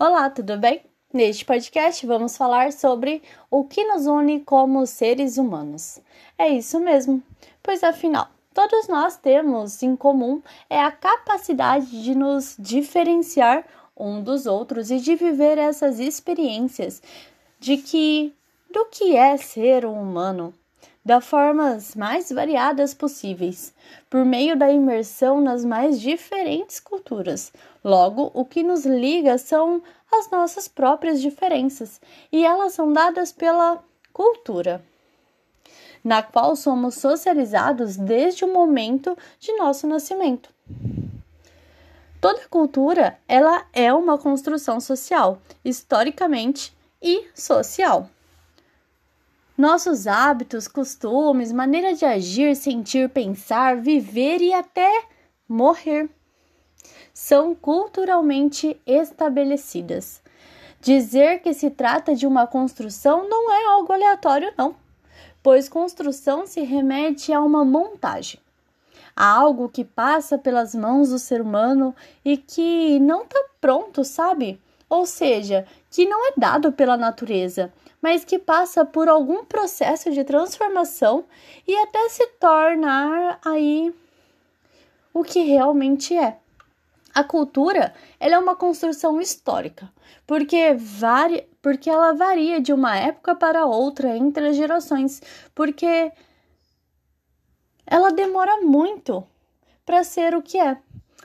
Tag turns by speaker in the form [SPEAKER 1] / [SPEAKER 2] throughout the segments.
[SPEAKER 1] Olá, tudo bem? Neste podcast vamos falar sobre o que nos une como seres humanos. É isso mesmo, pois afinal, todos nós temos em comum é a capacidade de nos diferenciar um dos outros e de viver essas experiências de que do que é ser um humano da formas mais variadas possíveis, por meio da imersão nas mais diferentes culturas. Logo, o que nos liga são as nossas próprias diferenças, e elas são dadas pela cultura, na qual somos socializados desde o momento de nosso nascimento. Toda cultura, ela é uma construção social, historicamente e social. Nossos hábitos, costumes, maneira de agir, sentir, pensar, viver e até morrer são culturalmente estabelecidas. Dizer que se trata de uma construção não é algo aleatório, não, pois construção se remete a uma montagem, a algo que passa pelas mãos do ser humano e que não está pronto, sabe? Ou seja, que não é dado pela natureza, mas que passa por algum processo de transformação e até se tornar aí o que realmente é. A cultura ela é uma construção histórica, porque, varia, porque ela varia de uma época para outra entre as gerações, porque ela demora muito para ser o que é.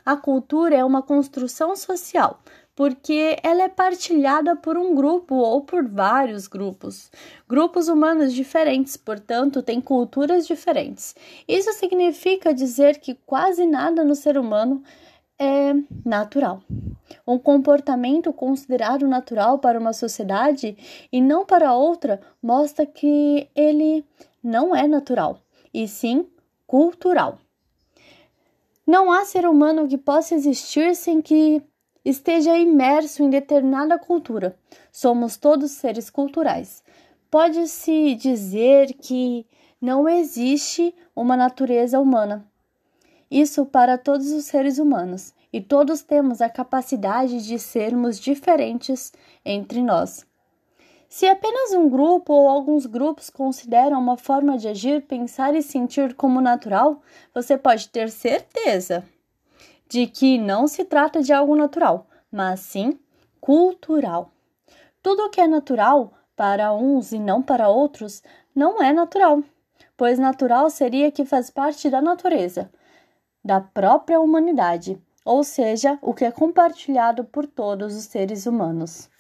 [SPEAKER 1] A cultura é uma construção social, porque ela é partilhada por um grupo ou por vários grupos. Grupos humanos diferentes, portanto, têm culturas diferentes. Isso significa dizer que quase nada no ser humano é natural. Um comportamento considerado natural para uma sociedade e não para outra mostra que ele não é natural, e sim cultural. Não há ser humano que possa existir sem que esteja imerso em determinada cultura. Somos todos seres culturais. Pode-se dizer que não existe uma natureza humana. Isso para todos os seres humanos, e todos temos a capacidade de sermos diferentes entre nós. Se apenas um grupo ou alguns grupos consideram uma forma de agir, pensar e sentir como natural, você pode ter certeza de que não se trata de algo natural, mas sim cultural. Tudo o que é natural para uns e não para outros não é natural, pois natural seria que faz parte da natureza, da própria humanidade, ou seja, o que é compartilhado por todos os seres humanos.